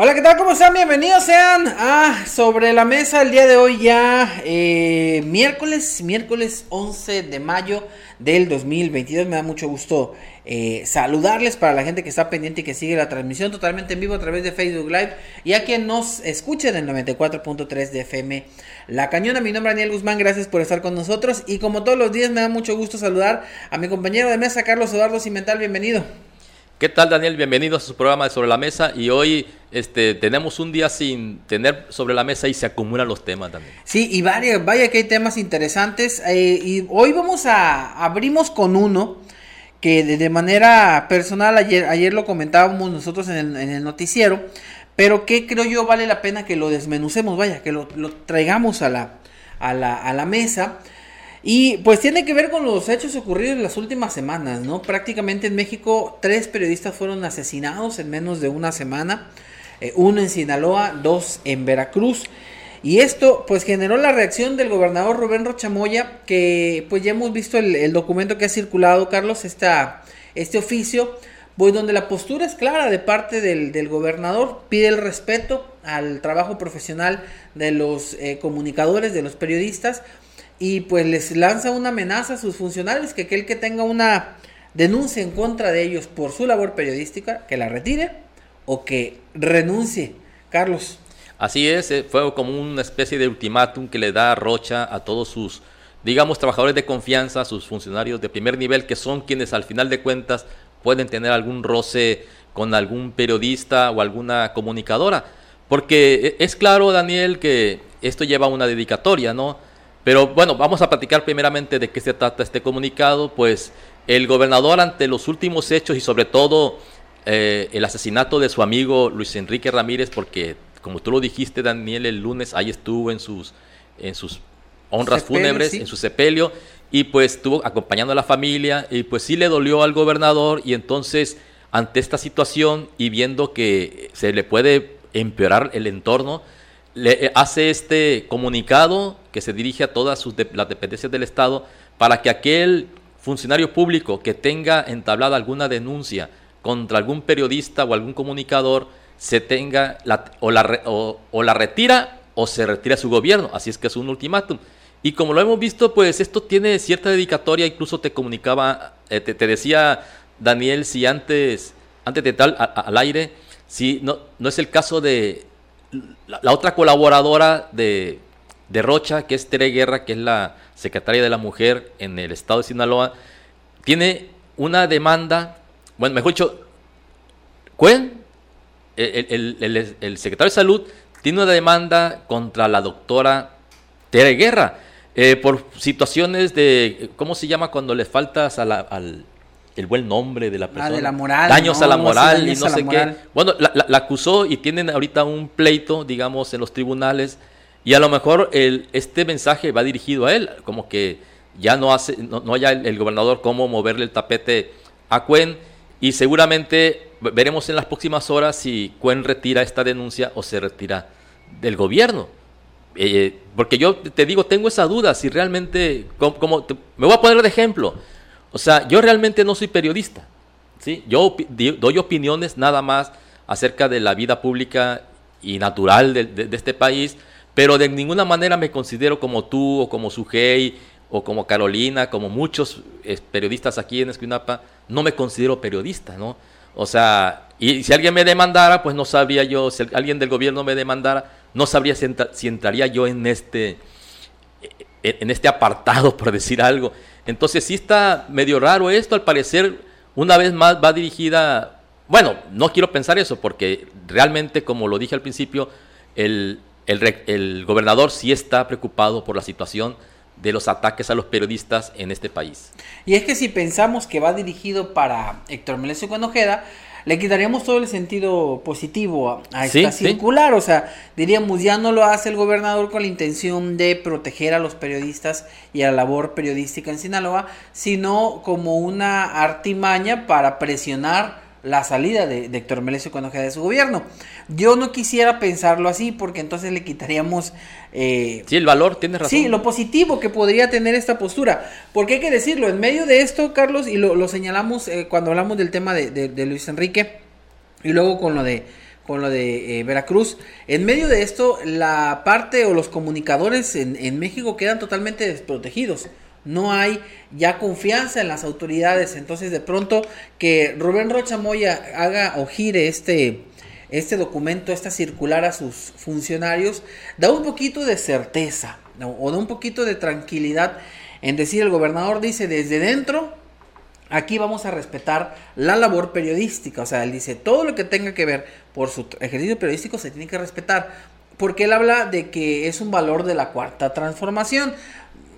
Hola, ¿qué tal? ¿Cómo están? Bienvenidos sean a Sobre la Mesa el día de hoy ya eh, miércoles, miércoles 11 de mayo del 2022. Me da mucho gusto eh, saludarles para la gente que está pendiente y que sigue la transmisión totalmente en vivo a través de Facebook Live y a quien nos escuchen en 94.3 de FM La Cañona. Mi nombre es Daniel Guzmán, gracias por estar con nosotros y como todos los días me da mucho gusto saludar a mi compañero de mesa Carlos Eduardo Cimental. Bienvenido. ¿Qué tal Daniel? Bienvenido a su programa de Sobre la Mesa y hoy este, tenemos un día sin tener sobre la mesa y se acumulan los temas también. Sí, y vaya, vaya que hay temas interesantes eh, y hoy vamos a, abrimos con uno que de, manera personal ayer, ayer lo comentábamos nosotros en el, noticiero, pero que creo yo vale la pena que lo desmenucemos, vaya, que lo, lo traigamos a la, a la, a la mesa. Y pues tiene que ver con los hechos ocurridos en las últimas semanas, ¿no? Prácticamente en México tres periodistas fueron asesinados en menos de una semana, eh, uno en Sinaloa, dos en Veracruz. Y esto pues generó la reacción del gobernador Rubén Rochamoya, que pues ya hemos visto el, documento que ha circulado, Carlos, esta, este oficio, pues donde la postura es clara de parte del, gobernador, pide el respeto al trabajo profesional de los eh, comunicadores, de los periodistas, y pues les lanza una amenaza a sus funcionarios que aquel que tenga una denuncia en contra de ellos por su labor periodística, que la retire o que renuncie. Carlos. Así es, eh, fue como una especie de ultimátum que le da Rocha a todos sus, digamos, trabajadores de confianza, sus funcionarios de primer nivel, que son quienes al final de cuentas pueden tener algún roce con algún periodista o alguna comunicadora. Porque eh, es claro, Daniel, que esto lleva una dedicatoria, ¿no? Pero bueno, vamos a platicar primeramente de qué se trata este comunicado. Pues el gobernador ante los últimos hechos y sobre todo eh, el asesinato de su amigo Luis Enrique Ramírez, porque como tú lo dijiste Daniel el lunes, ahí estuvo en sus, en sus honras fúnebres, en su sepelio, y pues estuvo acompañando a la familia, y pues sí le dolió al gobernador, y entonces ante esta situación y viendo que se le puede empeorar el entorno, le eh, hace este comunicado que se dirige a todas sus las dependencias del Estado para que aquel funcionario público que tenga entablada alguna denuncia contra algún periodista o algún comunicador se tenga o, la, o, la retira o se retira su gobierno. Así es que es un ultimátum. Y como lo hemos visto, pues esto tiene cierta dedicatoria, incluso te comunicaba, eh, te, decía Daniel, si antes, antes de tal al aire, si no, no es el caso de la, otra colaboradora de, Rocha, que es Tere Guerra, que es la secretaria de la mujer en el estado de Sinaloa, tiene una demanda, bueno, mejor dicho, Cuen, el, secretario de salud, tiene una demanda contra la doctora Tere Guerra eh, por situaciones de, ¿cómo se llama cuando le faltas al el buen nombre de la persona. Ah, de la moral. Daños a la moral y no sé qué. Bueno, la, acusó y tienen ahorita un pleito, digamos, en los tribunales. Y a lo mejor el, este mensaje va dirigido a él, como que ya no hace, no, haya el, gobernador cómo moverle el tapete a Cuen. Y seguramente veremos en las próximas horas si Cuen retira esta denuncia o se retira del gobierno. Eh, porque yo te digo, tengo esa duda, si realmente, como, me voy a poner de ejemplo, o sea, yo realmente no soy periodista. ¿sí? Yo doy opiniones nada más acerca de la vida pública y natural de, este país, pero de ninguna manera me considero como tú o como Sujei o como Carolina, como muchos periodistas aquí en Esquinapa, no me considero periodista, ¿no? O sea, y si alguien me demandara, pues no sabría yo, si alguien del gobierno me demandara, no sabría si, entraría yo en este, en este apartado, por decir algo. Entonces sí está medio raro esto, al parecer una vez más va dirigida, bueno, no quiero pensar eso porque realmente, como lo dije al principio, el, el, gobernador sí está preocupado por la situación de los ataques a los periodistas en este país. Y es que si pensamos que va dirigido para Héctor Melesio Ojeda, le quitaríamos todo el sentido positivo a, esta circular. O sea, diríamos, ya no lo hace el gobernador con la intención de proteger a los periodistas y a la labor periodística en Sinaloa, sino como una artimaña para presionar la salida de, Héctor Melesio cuando queda de su gobierno. Yo no quisiera pensarlo así porque entonces le quitaríamos... Eh, sí, el valor, tiene razón. Sí, lo positivo que podría tener esta postura. Porque hay que decirlo, en medio de esto, Carlos, y lo, señalamos eh, cuando hablamos del tema de, Luis Enrique y luego con lo de con lo de eh, Veracruz. En medio de esto, la parte o los comunicadores en, en México quedan totalmente desprotegidos no hay ya confianza en las autoridades. Entonces, de pronto, que Rubén Rocha Moya haga o gire este, este documento, esta circular a sus funcionarios, da un poquito de certeza o da un poquito de tranquilidad en decir, el gobernador dice desde dentro, aquí vamos a respetar la labor periodística. O sea, él dice, todo lo que tenga que ver por su ejercicio periodístico se tiene que respetar. Porque él habla de que es un valor de la cuarta transformación.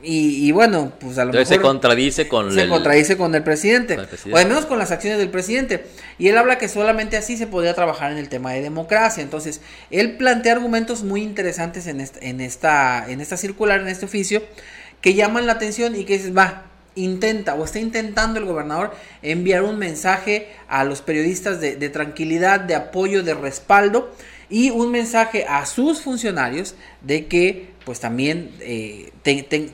Y, bueno, pues a lo Entonces se contradice con se el, contradice con el, presidente, o al menos con las acciones del presidente. Y él habla que solamente así se podría trabajar en el tema de democracia. Entonces, él plantea argumentos muy interesantes en esta, en esta, en esta circular, en este oficio, que llaman la atención y que dices, va, intenta o está intentando el gobernador enviar un mensaje a los periodistas de, de tranquilidad, de apoyo, de respaldo y un mensaje a sus funcionarios de que pues también eh,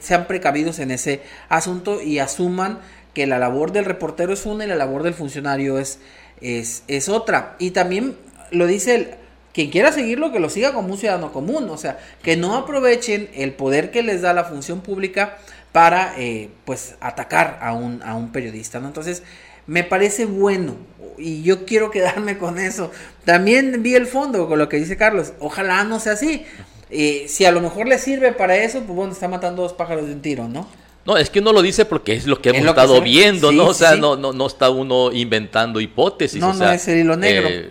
sean precavidos en ese asunto y asuman que la labor del reportero es una y la labor del funcionario es, es, es otra. Y también lo dice el, quien quiera seguirlo, que lo siga como un ciudadano común, o sea, que no aprovechen el poder que les da la función pública para, eh, pues, atacar a un, a un periodista, ¿no? Entonces, me parece bueno y yo quiero quedarme con eso. También vi el fondo con lo que dice Carlos, ojalá no sea así. Eh, si a lo mejor le sirve para eso, pues bueno, está matando dos pájaros de un tiro, ¿no? No, es que uno lo dice porque es lo que hemos estado viendo, ¿no? O sea, no, no, no está uno inventando hipótesis. No, no es el hilo negro. Eh,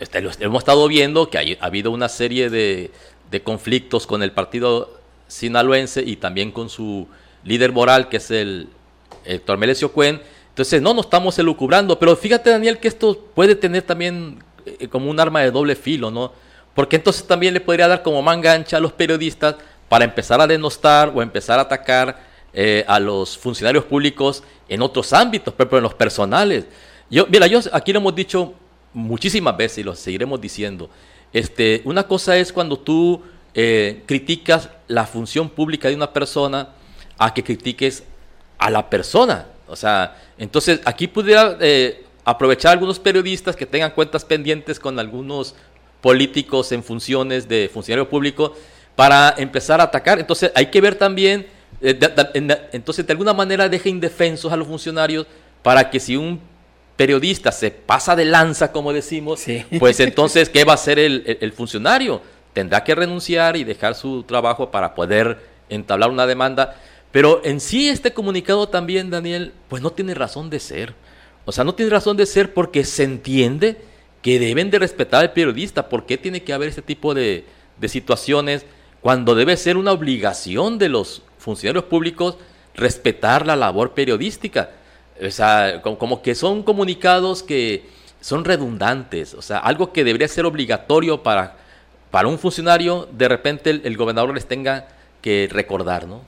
este, hemos estado viendo que ha habido una serie de, de conflictos con el partido sinaloense y también con su líder moral, que es el Héctor Melesio Cuen. Entonces, no nos estamos elucubrando, pero fíjate, Daniel, que esto puede tener también eh, como un arma de doble filo, ¿no? Porque entonces también le podría dar como mangancha a los periodistas para empezar a denostar o empezar a atacar eh, a los funcionarios públicos en otros ámbitos, pero en los personales. Yo, mira, yo aquí lo hemos dicho muchísimas veces y lo seguiremos diciendo. Este, una cosa es cuando tú eh, criticas la función pública de una persona a que critiques a la persona. O sea, entonces aquí pudiera eh, aprovechar algunos periodistas que tengan cuentas pendientes con algunos políticos en funciones de funcionario público para empezar a atacar. Entonces hay que ver también, eh, entonces de alguna manera deja indefensos a los funcionarios para que si un periodista se pasa de lanza, como decimos, pues entonces, ¿qué va a hacer el, funcionario? Tendrá que renunciar y dejar su trabajo para poder entablar una demanda. Pero en sí este comunicado también, Daniel, pues no tiene razón de ser. O sea, no tiene razón de ser porque se entiende que deben de respetar al periodista. ¿Por qué tiene que haber este tipo de, situaciones cuando debe ser una obligación de los funcionarios públicos respetar la labor periodística? O sea, como, que son comunicados que son redundantes. O sea, algo que debería ser obligatorio para, para un funcionario, de repente el, gobernador les tenga que recordar, ¿no?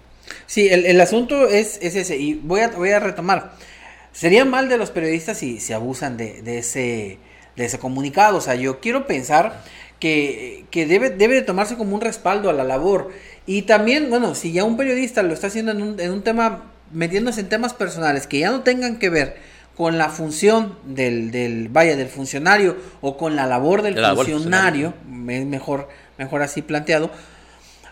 Sí, el, asunto es, ese. Y voy a, voy a retomar. Sería mal de los periodistas si se abusan de, de ese de ese comunicado. O sea, yo quiero pensar que, debe, debe tomarse como un respaldo a la labor. Y también, bueno, si ya un periodista lo está haciendo en un, en un tema, metiéndose en temas personales que ya no tengan que ver con la función del, del vaya, del funcionario o con la labor del funcionario, es mejor, mejor así planteado,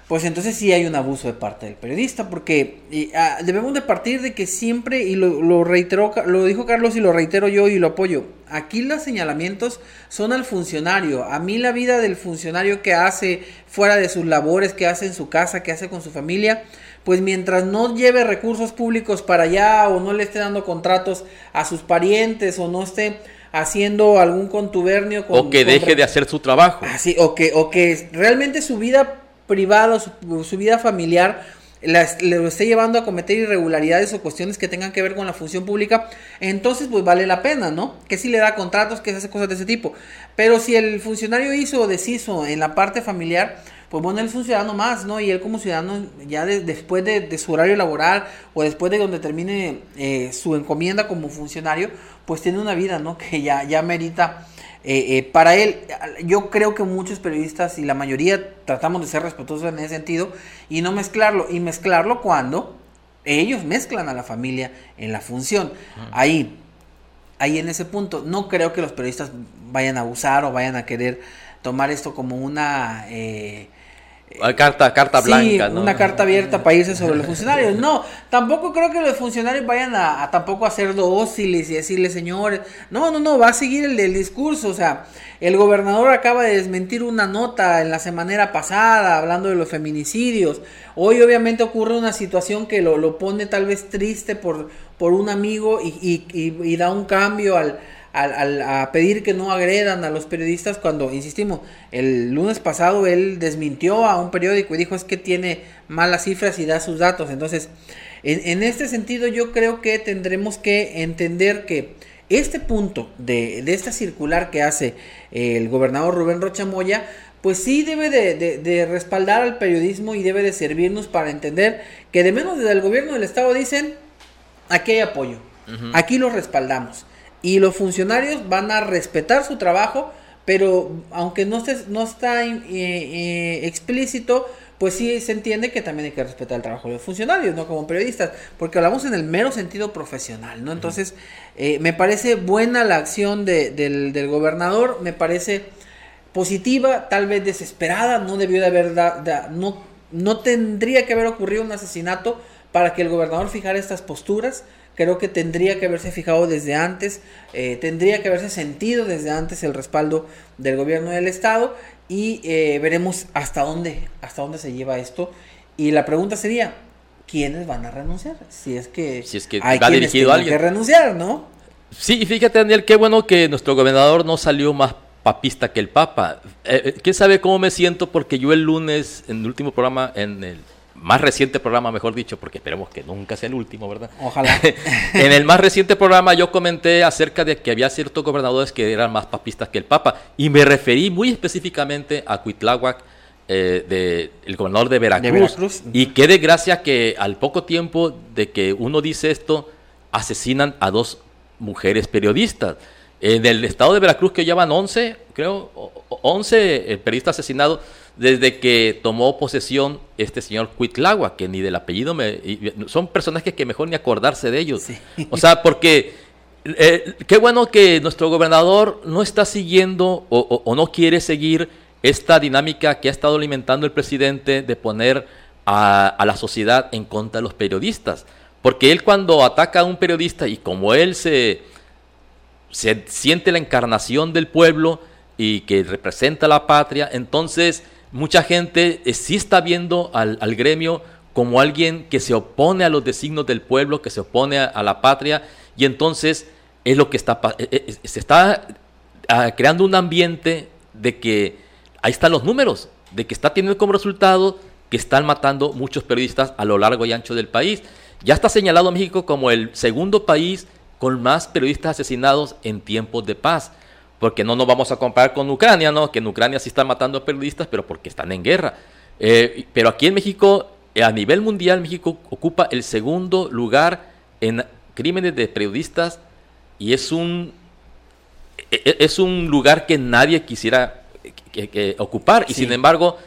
pues entonces sí hay un abuso de parte del periodista, porque ah, debemos de partir de que siempre, y lo, lo, reiteró, lo dijo Carlos y lo reitero yo y lo apoyo, aquí los señalamientos son al funcionario, a mí la vida del funcionario que hace fuera de sus labores, que hace en su casa, que hace con su familia, pues mientras no lleve recursos públicos para allá o no le esté dando contratos a sus parientes o no esté haciendo algún contubernio con, o que deje de hacer su trabajo. Así o que o que realmente su vida privado, su, vida familiar, le esté llevando a cometer irregularidades o cuestiones que tengan que ver con la función pública, entonces pues vale la pena, ¿no? Que si le da contratos, que se hace cosas de ese tipo. Pero si el funcionario hizo o deshizo en la parte familiar, pues bueno, él es un ciudadano más, ¿no? Y él como ciudadano, ya después de, su horario laboral o después de donde termine eh, su encomienda como funcionario, pues tiene una vida, ¿no? Que ya, ya merita eh, eh, para él, yo creo que muchos periodistas y la mayoría tratamos de ser respetuosos en ese sentido y no mezclarlo. Y mezclarlo cuando ellos mezclan a la familia en la función. Ahí, ahí en ese punto, no creo que los periodistas vayan a abusar o vayan a querer tomar esto como una... Eh, Carta, carta blanca, Una carta abierta para irse sobre los funcionarios. No, tampoco creo que los funcionarios vayan a, tampoco a ser dóciles y decirle, señores, no, no, no, va a seguir el del discurso. O sea, el gobernador acaba de desmentir una nota en la semana pasada hablando de los feminicidios. Hoy obviamente ocurre una situación que lo, lo pone tal vez triste por, por un amigo y, y da un cambio al al, a pedir que no agredan a los periodistas cuando, insistimos, el lunes pasado él desmintió a un periódico y dijo es que tiene malas cifras y da sus datos. Entonces, en, este sentido yo creo que tendremos que entender que este punto de, de esta circular que hace el gobernador Rubén Rocha Moya, pues sí debe de, de, respaldar al periodismo y debe de servirnos para entender que de menos desde el gobierno del estado dicen, aquí hay apoyo, aquí lo respaldamos. Y los funcionarios van a respetar su trabajo, pero aunque no, se, no está eh, eh, explícito, pues sí se entiende que también hay que respetar el trabajo de los funcionarios, no como periodistas, porque hablamos en el mero sentido profesional, ¿no? Entonces, eh, me parece buena la acción de, del, del, gobernador, me parece positiva, tal vez desesperada, no debió de haber, no, no tendría que haber ocurrido un asesinato para que el gobernador fijara estas posturas, creo que tendría que haberse fijado desde antes, eh, tendría que haberse sentido desde antes el respaldo del gobierno del estado y eh, veremos hasta dónde, hasta dónde se lleva esto. Y la pregunta sería, ¿quiénes van a renunciar? Si es que, si es que hay va dirigido alguien. que renunciar, ¿no? Sí, y fíjate Daniel, qué bueno que nuestro gobernador no salió más papista que el Papa. Eh, ¿Quién sabe cómo me siento? Porque yo el lunes, en el último programa, en el más reciente programa, mejor dicho, porque esperemos que nunca sea el último, ¿verdad? Ojalá. en el más reciente programa yo comenté acerca de que había ciertos gobernadores que eran más papistas que el Papa y me referí muy específicamente a Cuitláhuac, eh, el gobernador de Veracruz. Y qué desgracia que al poco tiempo de que uno dice esto, asesinan a dos mujeres periodistas. En el estado de Veracruz que llevan 11, creo, 11 eh, periodistas asesinados desde que tomó posesión este señor Cuitlagua, que ni del apellido me... Son personajes que mejor ni acordarse de ellos. O sea, porque eh, qué bueno que nuestro gobernador no está siguiendo o, no quiere seguir esta dinámica que ha estado alimentando el presidente de poner a, a, la sociedad en contra de los periodistas. Porque él cuando ataca a un periodista y como él se, se siente la encarnación del pueblo y que representa a la patria, entonces mucha gente eh, sí está viendo al, gremio como alguien que se opone a los designios del pueblo, que se opone a, la patria, y entonces es lo que está eh, eh, se está ah, creando un ambiente de que ahí están los números, de que está teniendo como resultado que están matando muchos periodistas a lo largo y ancho del país. Ya está señalado México como el segundo país con más periodistas asesinados en tiempos de paz porque no nos vamos a comparar con Ucrania, ¿no? Que en Ucrania sí están matando a periodistas, pero porque están en guerra. Eh, pero aquí en México, eh, a nivel mundial, México ocupa el segundo lugar en crímenes de periodistas y es un, e, e, es un lugar que nadie quisiera ocupar. Y sin embargo,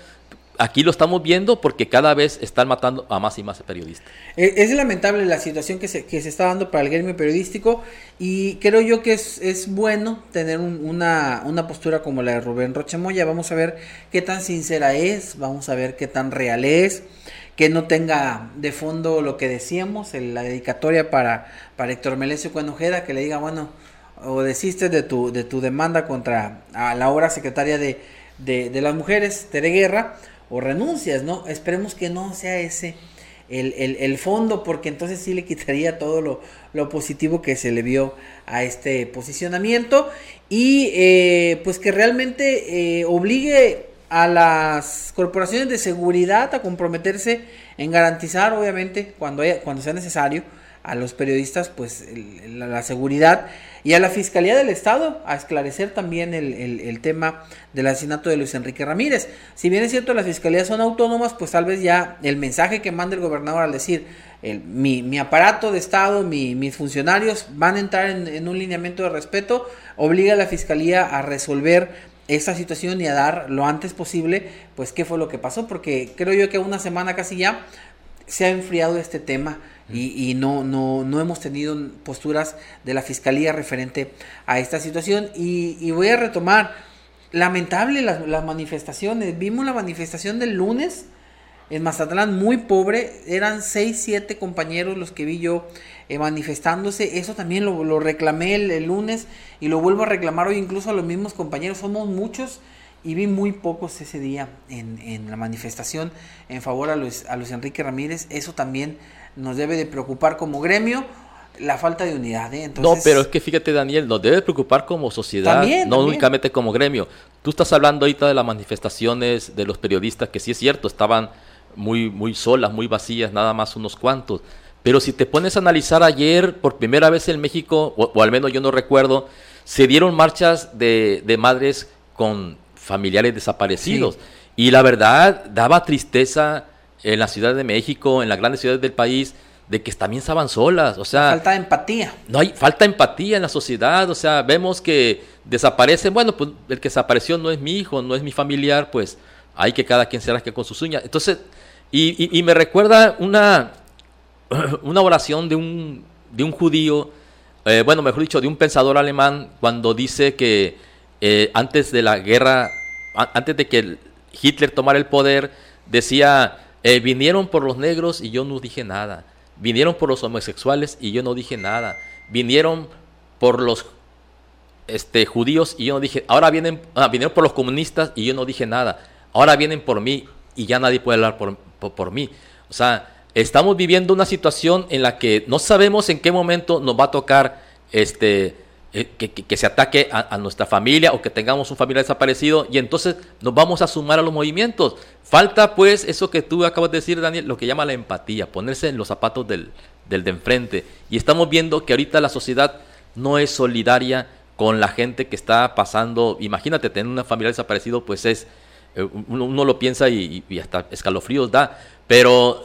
aquí lo estamos viendo porque cada vez están matando a más y más periodistas. Eh, es lamentable la situación que se, que se está dando para el gremio periodístico y creo yo que es, es bueno tener una, una, postura como la de Rubén Rochamoya. Vamos a ver qué tan sincera es, vamos a ver qué tan real es, que no tenga de fondo lo que decíamos, la dedicatoria para, para Héctor Melesio Cuenojeda, que le diga, bueno, o desistes de tu, de tu demanda contra a la obra secretaria de, de, de las mujeres, Tere Guerra, o renuncias, ¿no? Esperemos que no sea ese el, el, fondo, porque entonces sí le quitaría todo lo, lo, positivo que se le vio a este posicionamiento y eh, pues que realmente eh, obligue a las corporaciones de seguridad a comprometerse en garantizar, obviamente, cuando, cuando sea necesario, a los periodistas pues la, seguridad y a la Fiscalía del Estado a esclarecer también el, tema del asesinato de Luis Enrique Ramírez. Si bien es cierto las fiscalías son autónomas, pues tal vez ya el mensaje que manda el gobernador al decir mi, aparato de Estado, mis funcionarios van a entrar en, en un lineamiento de respeto, obliga a la Fiscalía a resolver esta situación y a dar lo antes posible, pues qué fue lo que pasó, porque creo yo que una semana casi ya se ha enfriado este tema y, no, no, no hemos tenido posturas de la Fiscalía referente a esta situación. Y, voy a retomar, lamentable las, las, manifestaciones. Vimos la manifestación del lunes en Mazatlán, muy pobre. Eran 6, 7 compañeros los que vi yo eh, manifestándose. Eso también lo, lo reclamé el, lunes y lo vuelvo a reclamar hoy incluso a los mismos compañeros. Somos muchos y vi muy pocos ese día en, en la manifestación en favor a Luis, a Luis Enrique Ramírez. Eso también nos debe de preocupar como gremio la falta de unidad. ¿eh? no, pero es que fíjate, Daniel, nos debe preocupar como sociedad, no únicamente como gremio. Tú estás hablando ahorita de las manifestaciones de los periodistas, que sí es cierto, estaban muy, muy solas, muy vacías, nada más unos cuantos. Pero si te pones a analizar ayer, por primera vez en México, o, al menos yo no recuerdo, se dieron marchas de, de madres con familiares desaparecidos. Y la verdad, daba tristeza en la Ciudad de México, en las grandes ciudades del país, de que también estaban solas, o sea... Falta de empatía. No hay falta empatía en la sociedad, o sea, vemos que desaparecen, bueno, pues el que desapareció no es mi hijo, no es mi familiar, pues hay que cada quien se que con sus uñas. Entonces, y, me recuerda una, una oración de un, de un judío, eh, bueno, mejor dicho, de un pensador alemán, cuando dice que eh, antes de la guerra, antes de que Hitler tomara el poder, decía eh, vinieron por los negros y yo no dije nada. Vinieron por los homosexuales y yo no dije nada. Vinieron por los este, judíos y yo no dije. Ahora vienen, ah, vinieron por los comunistas y yo no dije nada. Ahora vienen por mí y ya nadie puede hablar por, por, mí. O sea, estamos viviendo una situación en la que no sabemos en qué momento nos va a tocar este, eh, que, se ataque a, nuestra familia o que tengamos un familiar desaparecido y entonces nos vamos a sumar a los movimientos. Falta pues eso que tú acabas de decir, Daniel, lo que llama la empatía, ponerse en los zapatos del, del de enfrente. Y estamos viendo que ahorita la sociedad no es solidaria con la gente que está pasando. Imagínate, tener una familia desaparecido, pues es, eh, uno, lo piensa y, y hasta escalofríos da, pero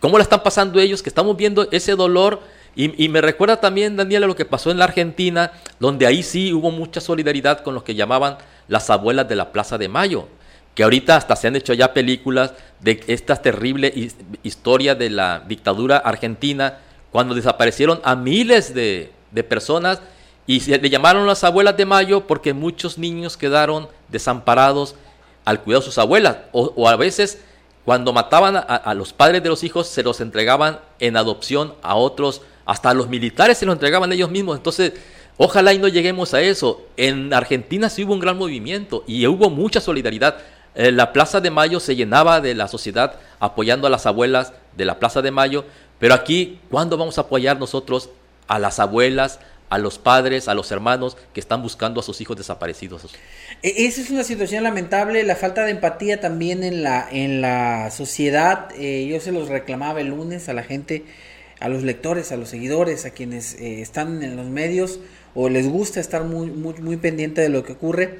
¿cómo la están pasando ellos? Que estamos viendo ese dolor y, me recuerda también, Daniel, a lo que pasó en la Argentina, donde ahí sí hubo mucha solidaridad con los que llamaban las abuelas de la Plaza de Mayo, que ahorita hasta se han hecho ya películas de esta terrible historia de la dictadura argentina, cuando desaparecieron a miles de, personas y se le llamaron las abuelas de Mayo porque muchos niños quedaron desamparados al cuidado de sus abuelas, o, a veces cuando mataban a, los padres de los hijos se los entregaban en adopción a otros hasta los militares se lo entregaban ellos mismos. Entonces, ojalá y no lleguemos a eso. En Argentina sí hubo un gran movimiento y hubo mucha solidaridad. Eh, la Plaza de Mayo se llenaba de la sociedad apoyando a las abuelas de la Plaza de Mayo. Pero aquí, ¿cuándo vamos a apoyar nosotros a las abuelas, a los padres, a los hermanos que están buscando a sus hijos desaparecidos. E, esa es una situación lamentable, la falta de empatía también en la, en la sociedad. Eh, yo se los reclamaba el lunes a la gente a los lectores, a los seguidores, a quienes eh, están en los medios o les gusta estar muy, muy, muy pendiente de lo que ocurre,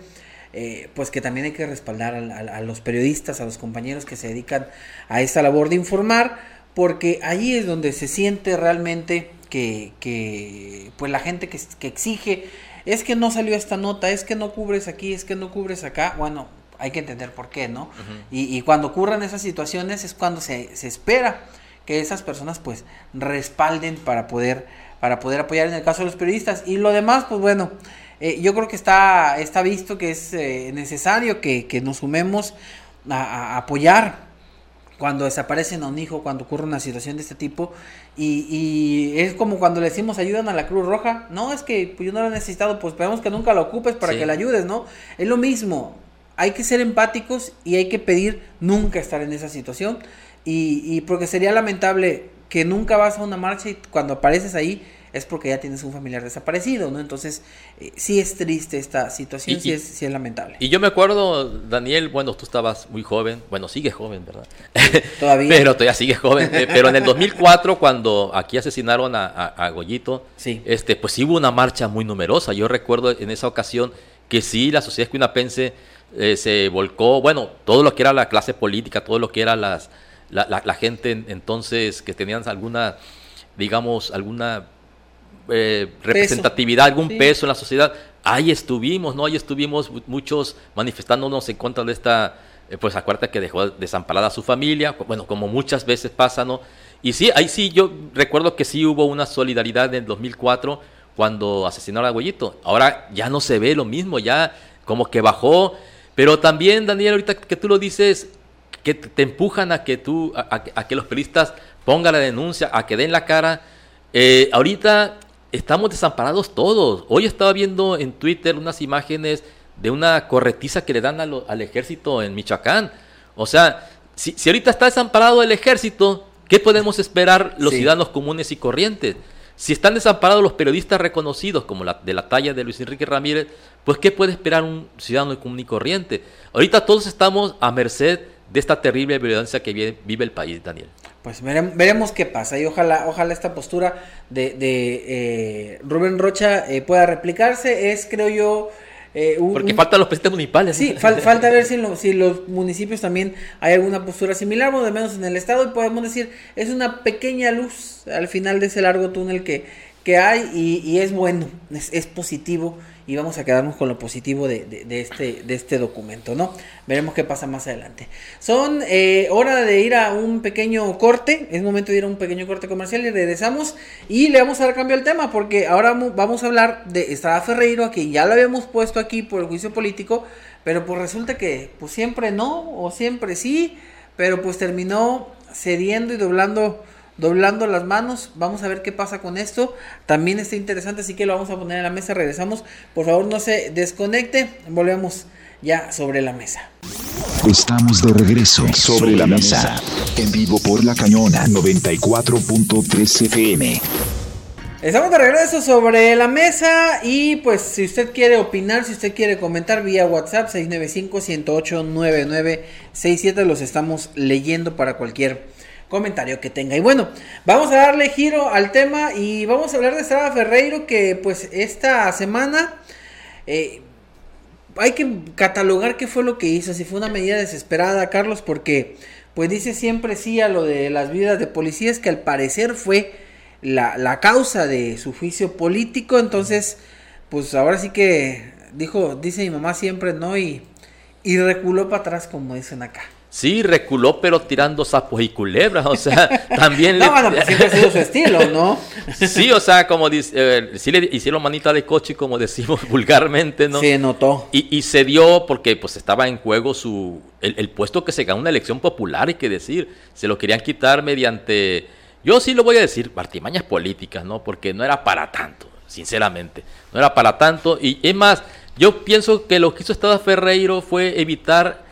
eh, pues que también hay que respaldar a, los periodistas, a los compañeros que se dedican a esta labor de informar, porque ahí es donde se siente realmente que, que pues la gente que, que exige, es que no salió esta nota, es que no cubres aquí, es que no cubres acá, bueno, hay que entender por qué, ¿no? y, y, cuando ocurran esas situaciones es cuando se, se espera que esas personas pues respalden para poder, para poder apoyar en el caso de los periodistas. Y lo demás, pues bueno, eh, yo creo que está, está visto que es eh, necesario que, nos sumemos a, apoyar cuando desaparecen a un hijo, cuando ocurre una situación de este tipo. Y, y, es como cuando le decimos ayudan a la Cruz Roja. No, es que pues, yo no lo he necesitado, pues esperamos que nunca lo ocupes para que le ayudes, ¿no? Es lo mismo. Hay que ser empáticos y hay que pedir nunca estar en esa situación. Y, y porque sería lamentable que nunca vas a una marcha y cuando apareces ahí es porque ya tienes un familiar desaparecido, ¿no? Entonces, eh, sí es triste esta situación, sí, es, sí es lamentable. Y yo me acuerdo, Daniel, bueno, tú estabas muy joven, bueno, sigues joven, ¿verdad? Todavía. pero todavía sigues joven. eh, pero en el 2004, cuando aquí asesinaron a, a- a Goyito, Sí. este, pues sí hubo una marcha muy numerosa. Yo recuerdo en esa ocasión que sí, la sociedad escuinapense eh, se volcó, bueno, todo lo que era la clase política, todo lo que era las, la, la- la gente en- entonces que tenían alguna, digamos, alguna eh, representatividad, algún Sí. peso en la sociedad. Ahí estuvimos, ¿no? Ahí estuvimos mu- muchos manifestándonos en contra de esta, eh, pues acuérdate que dejó desamparada a su familia, bueno, como muchas veces pasa, ¿no? Y sí, ahí sí, yo recuerdo que sí hubo una solidaridad en el 2004 cuando asesinaron a Goyito. Ahora ya no se ve lo mismo, ya como que bajó. Pero también, Daniel, ahorita que tú lo dices, que te empujan a que tú, a, a- a que los periodistas pongan la denuncia, a que den la cara. Eh, ahorita estamos desamparados todos. Hoy estaba viendo en Twitter unas imágenes de una corretiza que le dan lo- al ejército en Michoacán. O sea, si, si ahorita está desamparado el ejército, ¿qué podemos esperar los Sí. ciudadanos comunes y corrientes? Si están desamparados los periodistas reconocidos, como la, de la talla de Luis Enrique Ramírez, pues ¿qué puede esperar un ciudadano común y corriente? Ahorita todos estamos a merced de esta terrible violencia que vive, vive el país, Daniel. Pues veremos, veremos qué pasa y ojalá, ojalá esta postura de, de eh, Rubén Rocha eh, pueda replicarse. Es, creo yo, eh, un- Porque faltan los presidentes municipales. Sí, fal- falta ver si, en lo- si los municipios también hay alguna postura similar, o de menos en el estado, y podemos decir, es una pequeña luz al final de ese largo túnel que, que hay, y, y es bueno, es, es positivo, y vamos a quedarnos con lo positivo de, de- este, de este documento, ¿no? Veremos qué pasa más adelante. Son eh, hora de ir a un pequeño corte, es momento de ir a un pequeño corte comercial y regresamos y le vamos a dar cambio al tema porque ahora vamos a hablar de Estrada Ferreiro, a quien ya lo habíamos puesto aquí por el juicio político, pero pues resulta que pues siempre no o siempre sí, pero pues terminó cediendo y doblando doblando las manos. Vamos a ver qué pasa con esto. También está interesante, así que lo vamos a poner en la mesa. Regresamos. Por favor, no se desconecte. Volvemos ya sobre la mesa. Estamos de regreso sobre la mesa, en vivo por la cañona 94.3 FM. Estamos de regreso sobre la mesa y pues si usted quiere opinar, si usted quiere comentar vía WhatsApp 695-108-9967 los estamos leyendo para cualquier comentario que tenga. Y bueno, vamos a darle giro al tema y vamos a hablar de Estrada Ferreiro que pues esta semana eh, hay que catalogar qué fue lo que hizo, si fue una medida desesperada, Carlos, porque pues dice siempre sí a lo de las vidas de policías que al parecer fue la, la causa de su juicio político, entonces pues ahora sí que dijo, dice mi mamá siempre no y, y reculó para atrás como dicen acá. Sí, reculó, pero tirando sapos y culebras. O sea, también No, le. bueno, pues siempre ha sido su estilo, ¿no? Sí, o sea, como dice, eh, sí le hicieron manita de coche, como decimos vulgarmente, ¿no? Se notó. Y, y se dio porque pues estaba en juego su el, el puesto que se ganó una elección popular, hay que decir. Se lo querían quitar mediante, yo sí lo voy a decir, artimañas políticas, ¿no? Porque no era para tanto, sinceramente. No era para tanto. Y es más, yo pienso que lo que hizo Estado Ferreiro fue evitar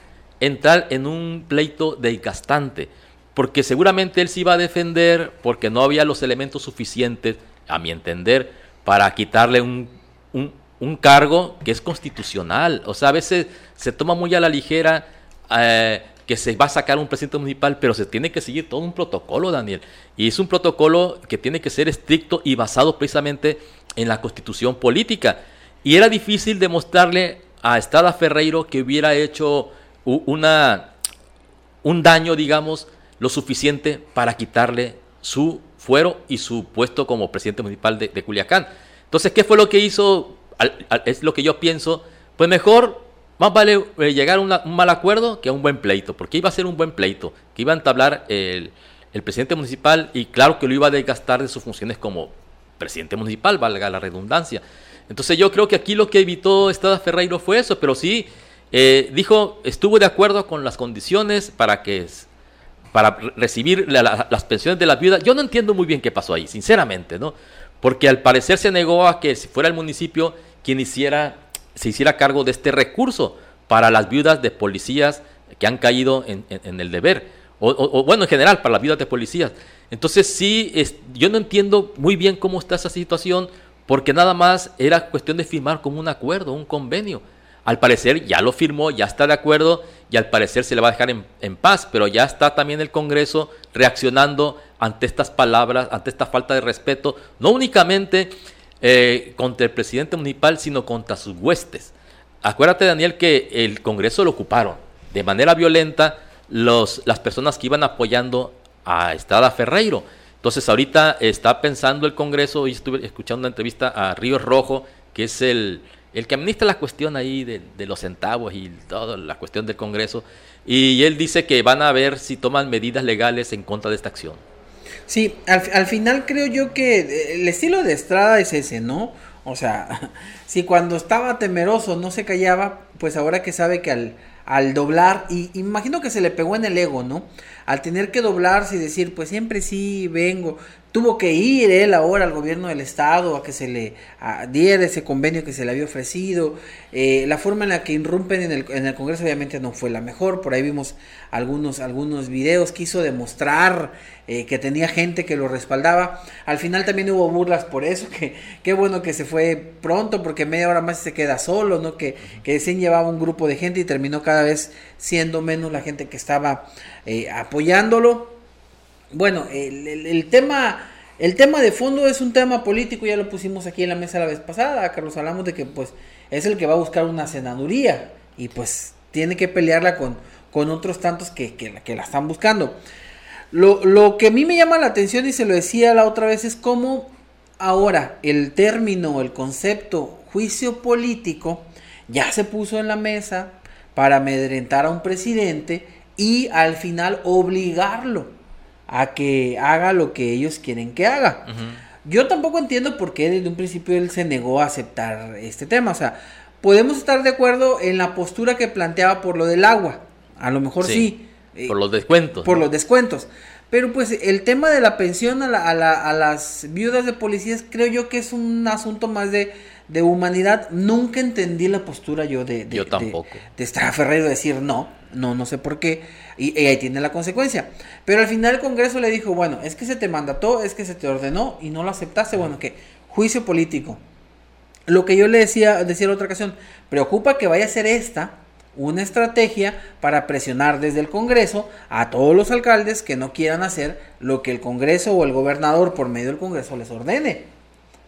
entrar en un pleito desgastante. Porque seguramente él se iba a defender porque no había los elementos suficientes, a mi entender, para quitarle un, un, cargo que es constitucional. O sea, a veces se toma muy a la ligera eh, que se va a sacar un presidente municipal, pero se tiene que seguir todo un protocolo, Daniel. Y es un protocolo que tiene que ser estricto y basado precisamente en la constitución política. Y era difícil demostrarle a Estrada Ferreiro que hubiera hecho un daño, digamos, lo suficiente para quitarle su fuero y su puesto como presidente municipal de, de Culiacán. Entonces, ¿qué fue lo que hizo? Es lo que yo pienso. Pues mejor, más vale eh, llegar a un mal acuerdo que a un buen pleito, porque iba a ser un buen pleito, que iba a entablar el, el presidente municipal y claro que lo iba a desgastar de sus funciones como presidente municipal, valga la redundancia. Entonces yo creo que aquí lo que evitó Estrada Ferreiro fue eso, pero sí eh, dijo, estuvo de acuerdo con las condiciones para que para re- recibir la- la- las pensiones de las viudas. Yo no entiendo muy bien qué pasó ahí, sinceramente, ¿no? Porque al parecer se negó a que si fuera el municipio quien hiciera, se hiciera cargo de este recurso para las viudas de policías que han caído en, en- el deber. o, bueno, en general, para las vidas de policías. Entonces sí, es, yo no entiendo muy bien cómo está esa situación, porque nada más era cuestión de firmar como un acuerdo, un convenio. Al parecer ya lo firmó, ya está de acuerdo y al parecer se le va a dejar en, paz, pero ya está también el Congreso reaccionando ante estas palabras, ante esta falta de respeto, no únicamente eh, contra el presidente municipal, sino contra sus huestes. Acuérdate, Daniel, que el Congreso lo ocuparon de manera violenta las personas que iban apoyando a Estrada Ferreiro. Entonces ahorita está pensando el Congreso, hoy estuve escuchando una entrevista a Ríos Rojo, que es el, el que administra la cuestión ahí de, los centavos y toda la cuestión del Congreso, y él dice que van a ver si toman medidas legales en contra de esta acción. Sí, al, al final creo yo que eh, el estilo de Estrada es ese, ¿no? O sea, si cuando estaba temeroso no se callaba, pues ahora que sabe que al, al doblar, y imagino que se le pegó en el ego, ¿no? Al tener que doblarse y decir, pues siempre sí vengo, tuvo que ir él ahora al gobierno del estado a que se le diera ese convenio que se le había ofrecido. Eh, la forma en la que irrumpen en el, en el, Congreso obviamente no fue la mejor. Por ahí vimos algunos, algunos videos. Quiso demostrar eh, que tenía gente que lo respaldaba. Al final también hubo burlas por eso. Que qué bueno que se fue pronto porque media hora más se queda solo. ¿no? Que, que se llevaba un grupo de gente y terminó cada vez siendo menos la gente que estaba eh, apoyándolo. Bueno, el, tema... El tema de fondo es un tema político, ya lo pusimos aquí en la mesa la vez pasada, Carlos, hablamos de que pues es el que va a buscar una senaduría y pues tiene que pelearla con, con otros tantos que, que, la están buscando. Lo, lo, que a mí me llama la atención y se lo decía la otra vez es cómo ahora el término, el concepto juicio político ya se puso en la mesa para amedrentar a un presidente y al final obligarlo a que haga lo que ellos quieren que haga. Yo tampoco entiendo por qué desde un principio él se negó a aceptar este tema. O sea, podemos estar de acuerdo en la postura que planteaba por lo del agua. A lo mejor sí. Por los descuentos. Por los descuentos. Pero pues el tema de la pensión a, la, a, la, a, las viudas de policías creo yo que es un asunto más de, de humanidad. Nunca entendí la postura yo de... de yo tampoco. De, de Ferreiro decir no, no, no sé por qué. Y, ahí tiene la consecuencia. Pero al final el Congreso le dijo, bueno, es que se te mandató, es que se te ordenó y no lo aceptaste. Bueno, que juicio político. Lo que yo le decía, decía la otra ocasión, preocupa que vaya a ser esta una estrategia para presionar desde el Congreso a todos los alcaldes que no quieran hacer lo que el Congreso o el gobernador por medio del Congreso les ordene.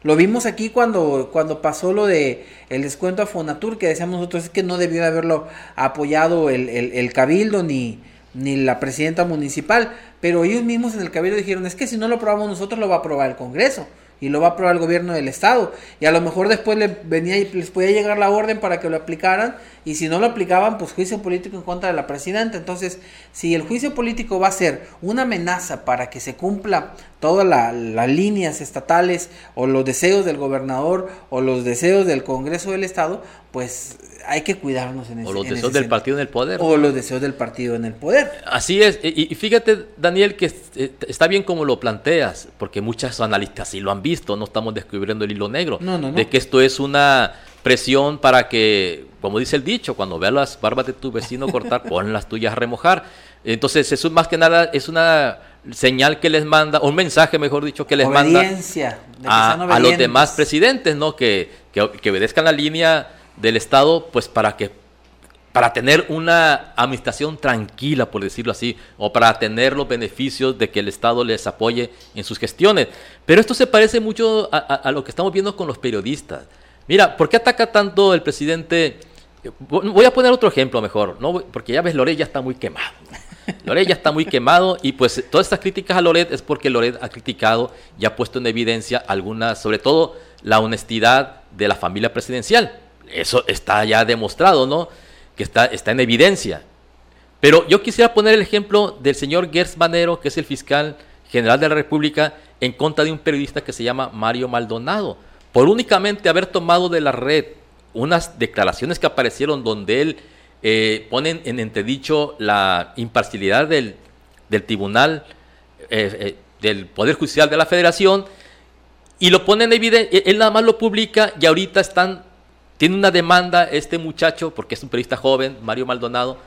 Lo vimos aquí cuando, cuando pasó lo de el descuento a Fonatur, que decíamos nosotros es que no debió de haberlo apoyado el, el, cabildo ni, ni la presidenta municipal, pero ellos mismos en el cabildo dijeron, es que si no lo aprobamos nosotros lo va a aprobar el Congreso y lo va a aprobar el gobierno del estado. Y a lo mejor después le venía les podía llegar la orden para que lo aplicaran y si no lo aplicaban pues juicio político en contra de la presidenta. Entonces si el juicio político va a ser una amenaza para que se cumpla todas las líneas estatales o los deseos del gobernador o los deseos del Congreso del Estado, pues hay que cuidarnos en ese O los deseos del partido en el poder. O los deseos del partido en el poder. Así es. Y, fíjate, Daniel, que eh, está bien como lo planteas, porque muchos analistas sí lo han visto, no estamos descubriendo el hilo negro, de que esto es una presión para que, como dice el dicho, cuando veas las barbas de tu vecino cortar, pon las tuyas a remojar. Entonces, eso más que nada es una señal que les manda, un mensaje, mejor dicho, que les manda a, los demás presidentes, ¿no? Que, que, obedezcan la línea del Estado, pues para que para tener una administración tranquila, por decirlo así, o para tener los beneficios de que el Estado les apoye en sus gestiones. Pero esto se parece mucho a, lo que estamos viendo con los periodistas. Mira, ¿por qué ataca tanto el presidente? Voy a poner otro ejemplo mejor, ¿no? porque ya ves, Loret ya está muy quemado. Loret ya está muy quemado y pues todas estas críticas a Loret es porque Loret ha criticado y ha puesto en evidencia algunas, sobre todo la honestidad de la familia presidencial. Eso está ya demostrado, ¿no? Que está, está en evidencia. Pero yo quisiera poner el ejemplo del señor Gers Manero, que es el fiscal general de la República, en contra de un periodista que se llama Mario Maldonado, por únicamente haber tomado de la red unas declaraciones que aparecieron donde él eh, ponen en entredicho la imparcialidad del, tribunal, eh, eh, del Poder Judicial de la Federación, y lo ponen en evidencia, él nada más lo publica y ahorita están, tiene una demanda este muchacho, porque es un periodista joven, Mario Maldonado,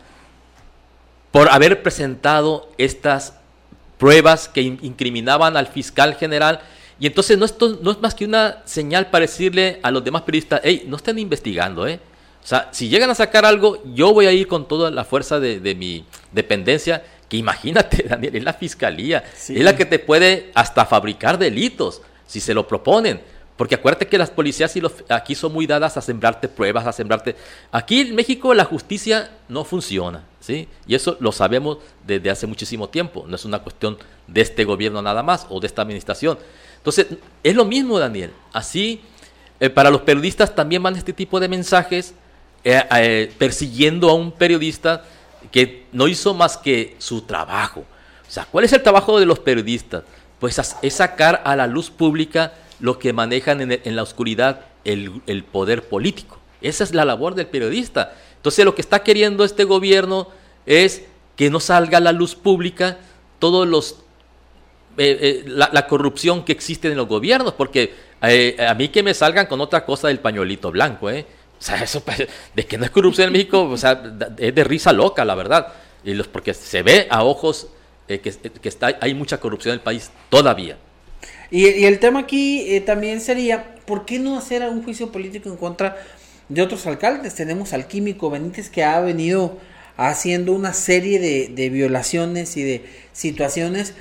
por haber presentado estas pruebas que incriminaban al fiscal general. Y entonces no, esto, no es más que una señal para decirle a los demás periodistas, hey, no estén investigando, ¿eh? O sea, si llegan a sacar algo, yo voy a ir con toda la fuerza de, mi dependencia, que imagínate, Daniel, es la fiscalía, es la que te puede hasta fabricar delitos, si se lo proponen. Porque acuérdate que las policías aquí son muy dadas a sembrarte pruebas, a sembrarte... Aquí en México la justicia no funciona, ¿sí? Y eso lo sabemos desde hace muchísimo tiempo. No es una cuestión de este gobierno nada más o de esta administración. Entonces, es lo mismo, Daniel. Así, eh, para los periodistas también van este tipo de mensajes eh, eh, persiguiendo a un periodista que no hizo más que su trabajo. O sea, ¿cuál es el trabajo de los periodistas? Pues es sacar a la luz pública lo que manejan en, la oscuridad el, poder político. Esa es la labor del periodista. Entonces lo que está queriendo este gobierno es que no salga a la luz pública todos los eh, eh, la, corrupción que existe en los gobiernos, porque eh, a mí que me salgan con otra cosa del pañuelito blanco, ¿eh? O sea, eso pues, de que no es corrupción en México, o sea, es de risa loca, la verdad. Y los, porque se ve a ojos que, que está, hay mucha corrupción en el país todavía. Y, el tema aquí eh, también sería, ¿por qué no hacer un juicio político en contra de otros alcaldes? Tenemos al químico Benítez que ha venido haciendo una serie de, violaciones y de situaciones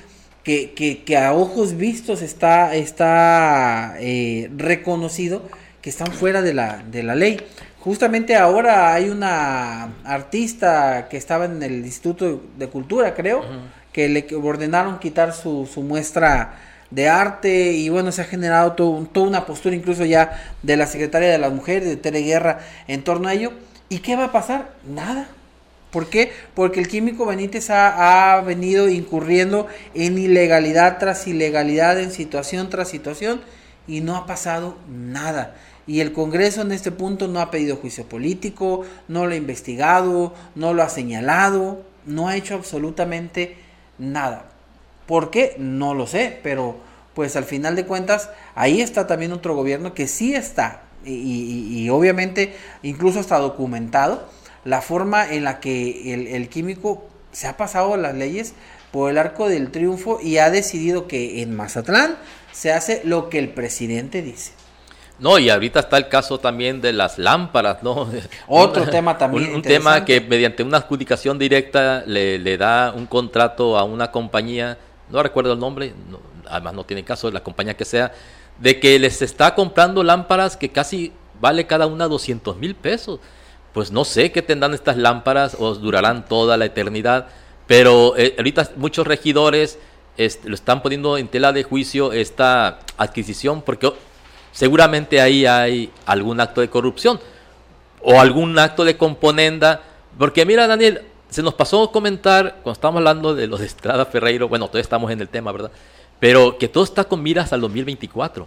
que, que, a ojos vistos está, está eh, reconocido que están fuera de la, de la ley. Justamente ahora hay una artista que estaba en el Instituto de Cultura, creo, que le ordenaron quitar su, su muestra de arte y bueno, se ha generado toda una postura incluso ya de la Secretaria de las Mujeres, de Tere Guerra, en torno a ello. ¿Y qué va a pasar? Nada. ¿Por qué? Porque el químico Benítez ha venido incurriendo en ilegalidad tras ilegalidad, en situación tras situación, y no ha pasado nada. Y el Congreso en este punto no ha pedido juicio político, no lo ha investigado, no lo ha señalado, no ha hecho absolutamente nada. ¿Por qué? No lo sé, pero pues al final de cuentas ahí está también otro gobierno que sí está y, obviamente incluso está documentado la forma en la que el, químico se ha pasado las leyes por el arco del triunfo y ha decidido que en Mazatlán se hace lo que el presidente dice. No, y ahorita está el caso también de las lámparas, ¿no? Otro tema también. Un, tema que mediante una adjudicación directa le, le, da un contrato a una compañía no recuerdo el nombre, además no tiene caso, la compañía que sea, de que les está comprando lámparas que casi vale cada una 200 mil pesos. Pues no sé qué tendrán estas lámparas o durarán toda la eternidad, pero eh, ahorita muchos regidores lo están poniendo en tela de juicio esta adquisición porque seguramente ahí hay algún acto de corrupción o algún acto de componenda. Porque mira, Daniel, se nos pasó comentar, cuando estábamos hablando de los de Estrada Ferreiro, bueno, todavía estamos en el tema, ¿verdad? Pero que todo está con miras al 2024.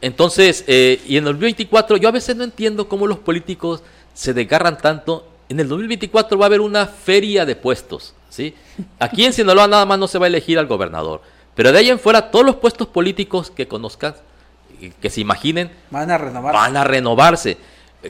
Entonces, eh, y en el 2024, yo a veces no entiendo cómo los políticos se desgarran tanto. En el 2024 va a haber una feria de puestos, ¿sí? Aquí en Sinaloa nada más no se va a elegir al gobernador. Pero de ahí en fuera, todos los puestos políticos que conozcas, que se imaginen, van a renovarse. Van a renovarse.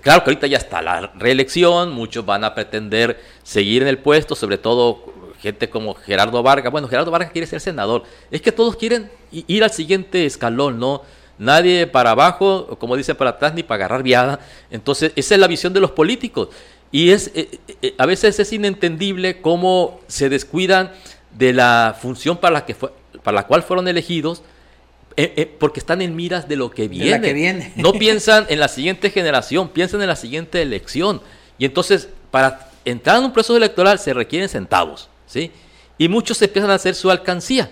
Claro que ahorita ya está la reelección, muchos van a pretender seguir en el puesto, sobre todo gente como Gerardo Vargas. Bueno, Gerardo Vargas quiere ser senador. Es que todos quieren ir al siguiente escalón, ¿no? Nadie para abajo, como dice para atrás, ni para agarrar viada. Entonces, esa es la visión de los políticos. Y es eh, eh, eh, a veces es inentendible cómo se descuidan de la función para la, que fue, para la cual fueron elegidos eh, eh, porque están en miras de lo que viene. no piensan en la siguiente generación, piensan en la siguiente elección. Y entonces, para entrar en un proceso electoral se requieren centavos, ¿sí? Y muchos empiezan a hacer su alcancía,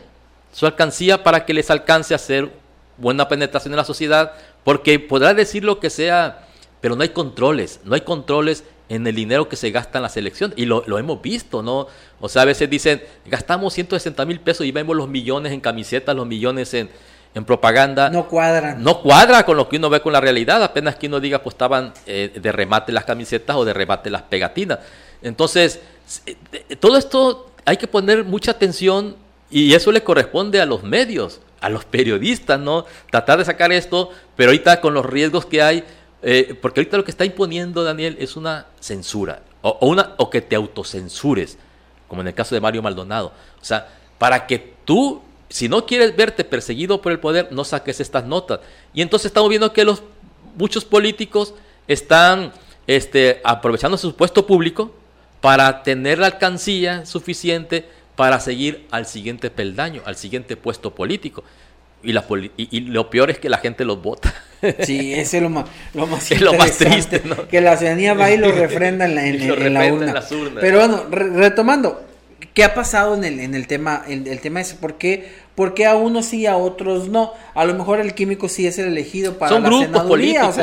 su alcancía para que les alcance a hacer buena penetración en la sociedad, porque podrá decir lo que sea, pero no hay controles, no hay controles en el dinero que se gasta en las elecciones. Y lo, lo hemos visto, ¿no? O sea, a veces dicen, gastamos 160 mil pesos y vemos los millones en camisetas, los millones en, en propaganda. No cuadra. No cuadra con lo que uno ve con la realidad. Apenas que uno diga, pues estaban eh, de remate las camisetas o de remate las pegatinas. Entonces, eh, todo esto hay que poner mucha atención y eso le corresponde a los medios, a los periodistas, ¿no? Tratar de sacar esto, pero ahorita con los riesgos que hay, eh, porque ahorita lo que está imponiendo Daniel es una censura o, una, o que te autocensures. como en el caso de Mario Maldonado. O sea, para que tú, si no quieres verte perseguido por el poder, no saques estas notas. Y entonces estamos viendo que los muchos políticos están este, aprovechando su puesto público para tener la alcancía suficiente para seguir al siguiente peldaño, al siguiente puesto político. Y, la y, lo peor es que la gente los vota. Sí, ese es lo más, lo más, es lo más triste, ¿no? Que la ciudadanía va y lo refrenda en la, en, la urna. Pero bueno, retomando, ¿qué ha pasado en el, en el tema? El, el tema es por qué, por qué a unos sí y a otros no. A lo mejor el químico sí es el elegido para Son la grupos.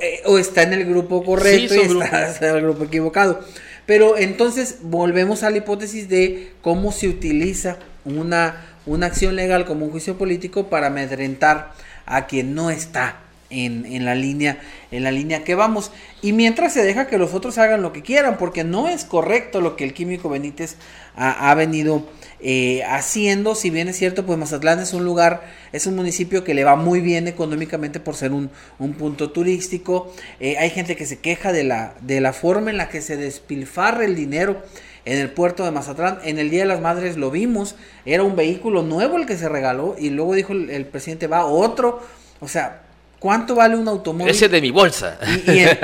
Eh, o, está en el grupo correcto y está en el grupo equivocado. Pero entonces volvemos a la hipótesis de cómo se utiliza una, una acción legal como un juicio político para amedrentar a quien no está en, la línea en la línea que vamos y mientras se deja que los otros hagan lo que quieran porque no es correcto lo que el químico Benítez ha, venido eh, haciendo, si bien es cierto, pues Mazatlán es un lugar, es un municipio que le va muy bien económicamente por ser un, punto turístico. Eh, hay gente que se queja de la, de la forma en la que se despilfarra el dinero en el puerto de Mazatlán. En el Día de las Madres lo vimos, era un vehículo nuevo el que se regaló y luego dijo el presidente, va otro. O sea, ¿Cuánto vale un automóvil? Ese de mi bolsa.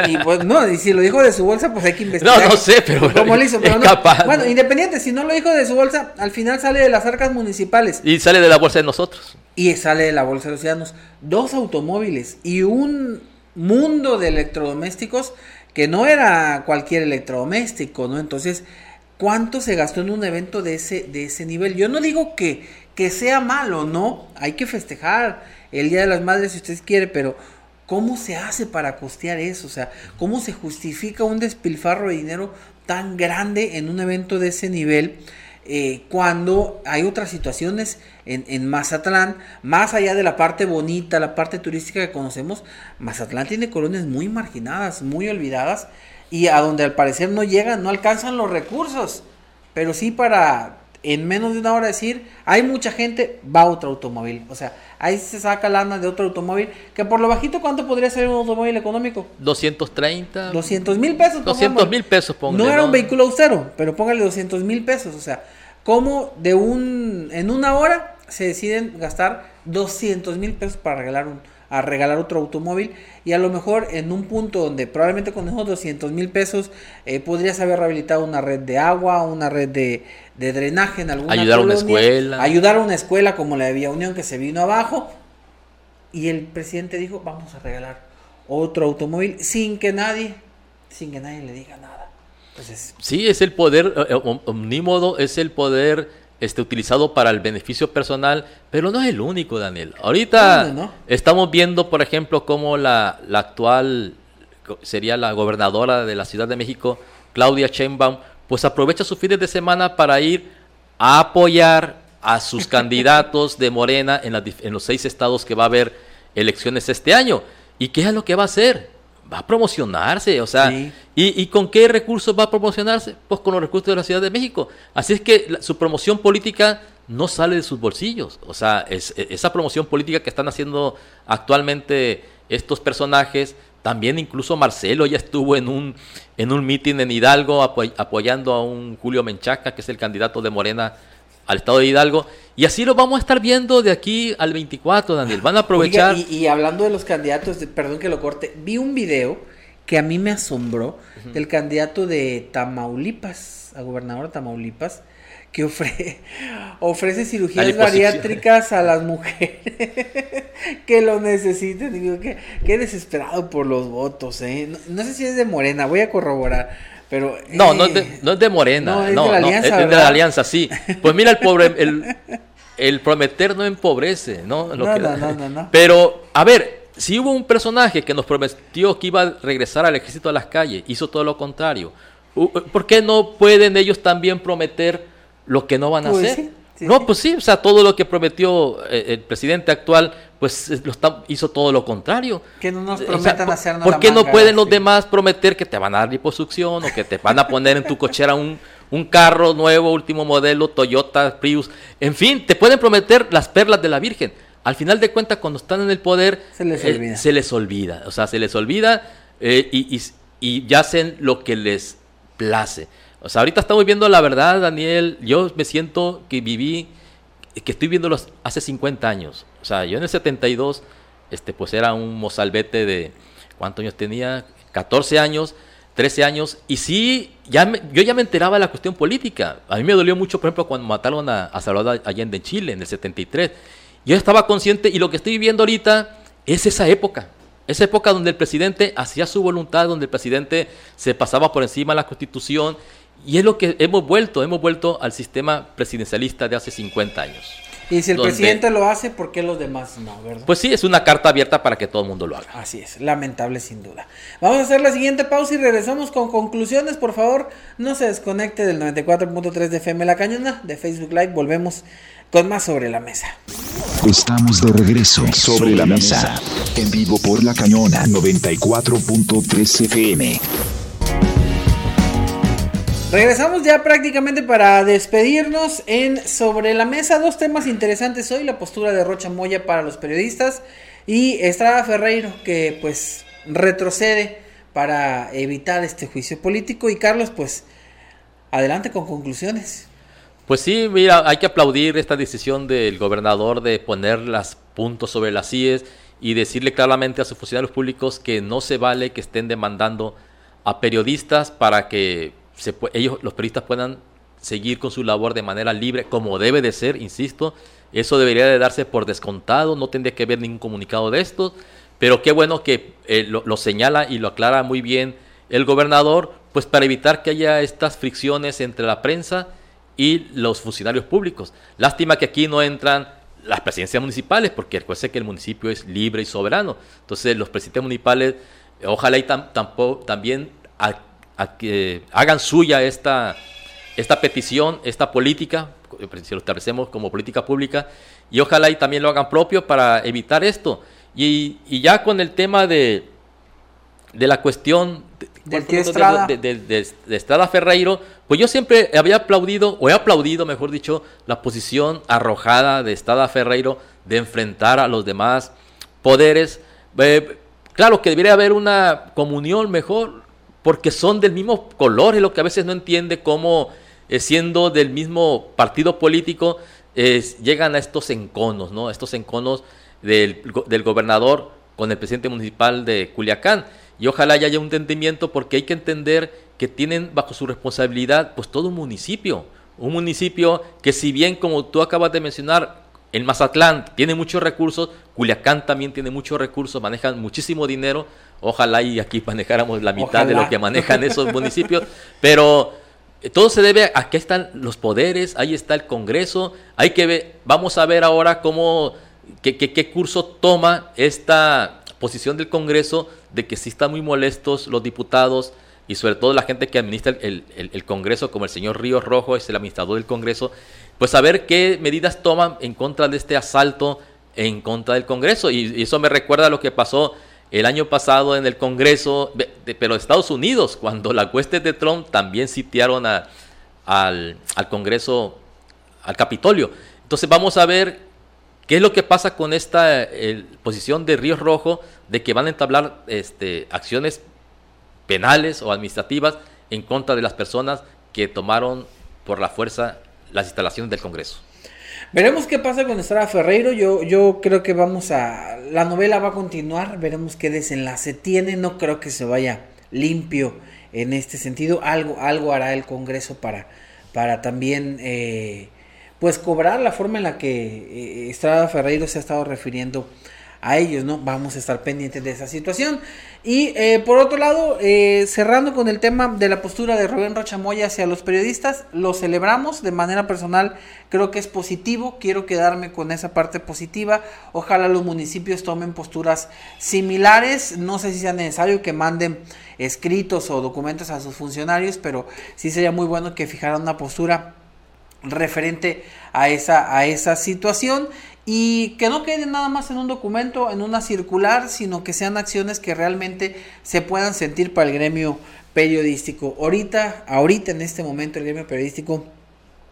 Y, pues, no, y si lo dijo de su bolsa, pues hay que investigar. No, no sé, pero. ¿Cómo lo hizo? Bueno, independiente, si no lo dijo de su bolsa, al final sale de las arcas municipales. Y sale de la bolsa de nosotros. Y sale de la bolsa de los ciudadanos. Dos automóviles y un mundo de electrodomésticos que no era cualquier electrodoméstico, ¿no? Entonces, ¿cuánto se gastó en un evento de ese, de ese nivel? Yo no digo que, que sea malo, ¿no? Hay que festejar el Día de las Madres si usted quiere, pero ¿cómo se hace para costear eso? O sea, ¿cómo se justifica un despilfarro de dinero tan grande en un evento de ese nivel? Eh, cuando hay otras situaciones en, en, Mazatlán, más allá de la parte bonita, la parte turística que conocemos, Mazatlán tiene colonias muy marginadas, muy olvidadas y a donde al parecer no llegan, no alcanzan los recursos, pero sí para en menos de una hora decir, hay mucha gente, va a otro automóvil. O sea, ahí se saca lana de otro automóvil, que por lo bajito, ¿cuánto podría ser un automóvil económico? 230. 200 mil pesos. 200 mil pesos, póngale, No era un vehículo austero, pero póngale 200 mil pesos. O sea, ¿cómo de un, en una hora se deciden gastar 200 mil pesos para regalar un, a regalar otro automóvil y a lo mejor en un punto donde probablemente con esos 200 mil pesos eh, podrías haber rehabilitado una red de agua, una red de, drenaje en alguna ayudar a una escuela. ayudar a una escuela como la de Vía Unión que se vino abajo. Y el presidente dijo vamos a regalar otro automóvil sin que nadie sin que nadie le diga nada entonces sí es el poder eh, eh, omnímodo es el poder este, utilizado para el beneficio personal, pero no es el único, Daniel. Ahorita estamos viendo, por ejemplo, cómo la, la, actual, sería la gobernadora de la Ciudad de México, Claudia Sheinbaum, pues aprovecha sus fines de semana para ir a apoyar a sus candidatos de Morena en, en los seis estados que va a haber elecciones este año. ¿Y qué es lo que va a hacer? Va a promocionarse, o sea, y, y, con qué recursos va a promocionarse? Pues con los recursos de la Ciudad de México. Así es que su promoción política no sale de sus bolsillos, o sea, es, e, esa promoción política que están haciendo actualmente estos personajes, también incluso Marcelo ya estuvo en un, en un mitin en Hidalgo apoyando a un Julio Menchaca, que es el candidato de Morena al estado de Hidalgo. Y así lo vamos a estar viendo de aquí al 24, Daniel. Van a aprovechar. y, hablando de los candidatos, perdón que lo corte, vi un video que a mí me asombró del candidato de Tamaulipas, a gobernador de Tamaulipas, que ofrece cirugías bariátricas a las mujeres que lo necesiten. Digo, qué, qué desesperado por los votos, ¿eh? no, sé si es de Morena, voy a corroborar. Pero, no, no, es de, eh, no es de Morena, no, es, de la, alianza, sí. Pues mira, el pobre, el, prometer no empobrece, ¿no? no, no, no, no, Pero, a ver, si hubo un personaje que nos prometió que iba a regresar al ejército a las calles, hizo todo lo contrario. ¿Por qué no pueden ellos también prometer lo que no van a pues hacer? no, pues sí, o sea, todo lo que prometió eh, el presidente actual, pues lo hizo todo lo contrario. Que no nos prometan hacernos ¿Por qué no pueden los demás prometer que te van a dar liposucción o que te van a poner en tu cochera un, un carro nuevo, último modelo, Toyota, Prius? En fin, te pueden prometer las perlas de la Virgen. Al final de cuentas, cuando están en el poder, se les eh, olvida. se les olvida. O sea, se les olvida eh, y, y, y hacen lo que les place. O sea, ahorita estamos viendo la verdad, Daniel. Yo me siento que viví, que estoy viendo los hace 50 años. O sea, yo en el 72, este, pues era un mozalbete de, ¿cuántos años tenía? 14 años, 13 años. Y sí, ya yo ya me enteraba de la cuestión política. A mí me dolió mucho, por ejemplo, cuando mataron a, a Salvador Allende en Chile, en el 73. Yo estaba consciente y lo que estoy viviendo ahorita es esa época. Esa época donde el presidente hacía su voluntad, donde el presidente se pasaba por encima de la constitución. Y es lo que hemos vuelto, hemos vuelto al sistema presidencialista de hace 50 años. Y si el presidente lo hace, ¿por qué los demás no, verdad? Pues sí, es una carta abierta para que todo el mundo lo haga. Así es, lamentable sin duda. Vamos a hacer la siguiente pausa y regresamos con conclusiones. Por favor, no se desconecte del 94.3 de FM La Cañona, de Facebook Live. Volvemos con más sobre la mesa. Estamos de regreso sobre la mesa, en vivo por La Cañona 94.3 FM. Regresamos ya prácticamente para despedirnos en Sobre la Mesa. Dos temas interesantes hoy, la postura de Rocha Moya para los periodistas y Estrada Ferreiro que pues retrocede para evitar este juicio político. Y Carlos pues adelante con conclusiones. Pues sí, mira, hay que aplaudir esta decisión del gobernador de poner los puntos sobre las CIES y decirle claramente a sus funcionarios públicos que no se vale que estén demandando a periodistas para que ellos, los periodistas puedan seguir con su labor de manera libre, como debe de ser, insisto. Eso debería de darse por descontado, no tendría que haber ningún comunicado de esto, pero qué bueno que eh, lo, señala y lo aclara muy bien el gobernador, pues para evitar que haya estas fricciones entre la prensa y los funcionarios públicos. Lástima que aquí no entran las presidencias municipales, porque recuerde que el municipio es libre y soberano. Entonces los presidentes municipales, ojalá y tampoco, también que hagan suya esta, esta petición, esta política, si lo establecemos como política pública, y ojalá y también lo hagan propio para evitar esto. Y, y ya con el tema de, de la cuestión de, Estrada. De, de, Estrada Ferreiro, pues yo siempre había aplaudido, o he aplaudido, mejor dicho, la posición arrojada de Estrada Ferreiro de enfrentar a los demás poderes. Eh, claro que debería haber una comunión mejor, porque son del mismo color, es lo que a veces no entiende cómo eh, siendo del mismo partido político llegan a estos enconos, ¿no? Estos enconos del, del, gobernador con el presidente municipal de Culiacán. Y ojalá haya un entendimiento porque hay que entender que tienen bajo su responsabilidad pues todo un municipio. Un municipio que si bien como tú acabas de mencionar, en Mazatlán tiene muchos recursos, Culiacán también tiene muchos recursos, manejan muchísimo dinero, Ojalá y aquí manejáramos la mitad de lo que manejan esos municipios, pero eh, todo se debe a que están los poderes, ahí está el Congreso, hay que ver, vamos a ver ahora cómo, qué, qué, curso toma esta posición del Congreso de que sí están muy molestos los diputados y sobre todo la gente que administra el, el, Congreso, como el señor Ríos Rojo, es el administrador del Congreso, pues a ver qué medidas toman en contra de este asalto en contra del Congreso. Y, eso me recuerda a lo que pasó el año pasado en el Congreso, pero Estados Unidos, cuando la huestes de Trump también sitiaron al, al, Congreso, al Capitolio. Entonces vamos a ver qué es lo que pasa con esta posición de Ríos Rojo de que van a entablar este, acciones penales o administrativas en contra de las personas que tomaron por la fuerza las instalaciones del Congreso. Veremos qué pasa con Estrada Ferreiro. Yo, yo creo que vamos a. La novela va a continuar. Veremos qué desenlace tiene. No creo que se vaya limpio en este sentido. Algo, algo hará el Congreso para, para también. Eh, pues cobrar la forma en la que eh, Estrada Ferreiro se ha estado refiriendo a ellos, ¿no? Vamos a estar pendientes de esa situación. Y eh, por otro lado, eh, cerrando con el tema de la postura de Rubén Rochamoya hacia los periodistas, lo celebramos de manera personal, creo que es positivo, quiero quedarme con esa parte positiva, ojalá los municipios tomen posturas similares, no sé si sea necesario que manden escritos o documentos a sus funcionarios, pero sí sería muy bueno que fijaran una postura referente a esa, a esa situación y que no quede nada más en un documento, en una circular, sino que sean acciones que realmente se puedan sentir para el gremio periodístico. Ahorita, ahorita en este momento el gremio periodístico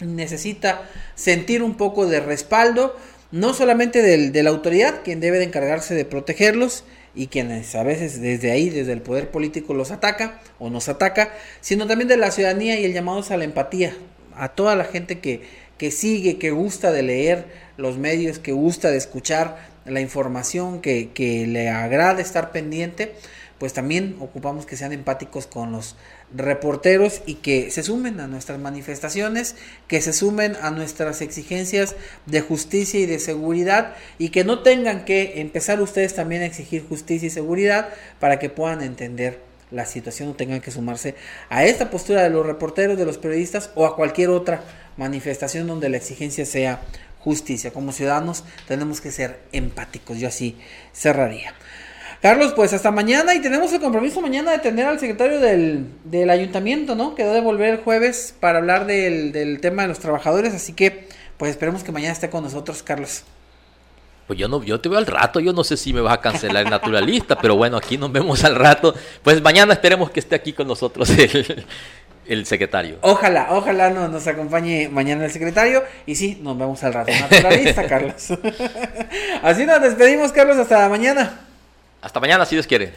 necesita sentir un poco de respaldo, no solamente del, de la autoridad, quien debe de encargarse de protegerlos, y quienes a veces desde ahí, desde el poder político los ataca o nos ataca, sino también de la ciudadanía y el llamado a la empatía, a toda la gente que, que sigue, que gusta de leer los medios, que gusta de escuchar la información, que, que le agrada estar pendiente, pues también ocupamos que sean empáticos con los reporteros y que se sumen a nuestras manifestaciones, que se sumen a nuestras exigencias de justicia y de seguridad y que no tengan que empezar ustedes también a exigir justicia y seguridad para que puedan entender la situación o tengan que sumarse a esta postura de los reporteros, de los periodistas o a cualquier otra manifestación donde la exigencia sea justicia. Como ciudadanos tenemos que ser empáticos, yo así cerraría. Carlos, pues hasta mañana y tenemos el compromiso mañana de tener al secretario del, del ayuntamiento, ¿no? Quedó de volver el jueves para hablar del, del tema de los trabajadores, así que pues esperemos que mañana esté con nosotros, Carlos. Pues yo no, yo te veo al rato, yo no sé si me vas a cancelar el naturalista, pero bueno, aquí nos vemos al rato. Pues mañana esperemos que esté aquí con nosotros el, el secretario. Ojalá, ojalá no, nos acompañe mañana el secretario. Y sí, nos vemos al rato. Naturalista, Carlos. Así nos despedimos, Carlos, hasta mañana. Hasta mañana, si Dios quiere.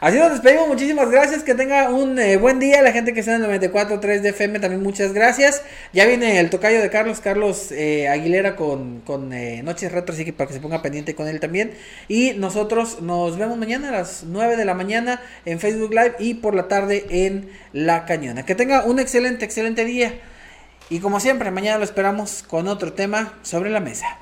Así nos despedimos, muchísimas gracias, que tenga un eh, buen día, la gente que está en el 94.3 de FM también muchas gracias. Ya viene el tocayo de Carlos, Carlos eh, Aguilera con, con eh, Noches Retro, así que para que se ponga pendiente con él también. Y nosotros nos vemos mañana a las 9 de la mañana en Facebook Live y por la tarde en La Cañona. Que tenga un excelente, excelente día. Y como siempre, mañana lo esperamos con otro tema sobre la mesa.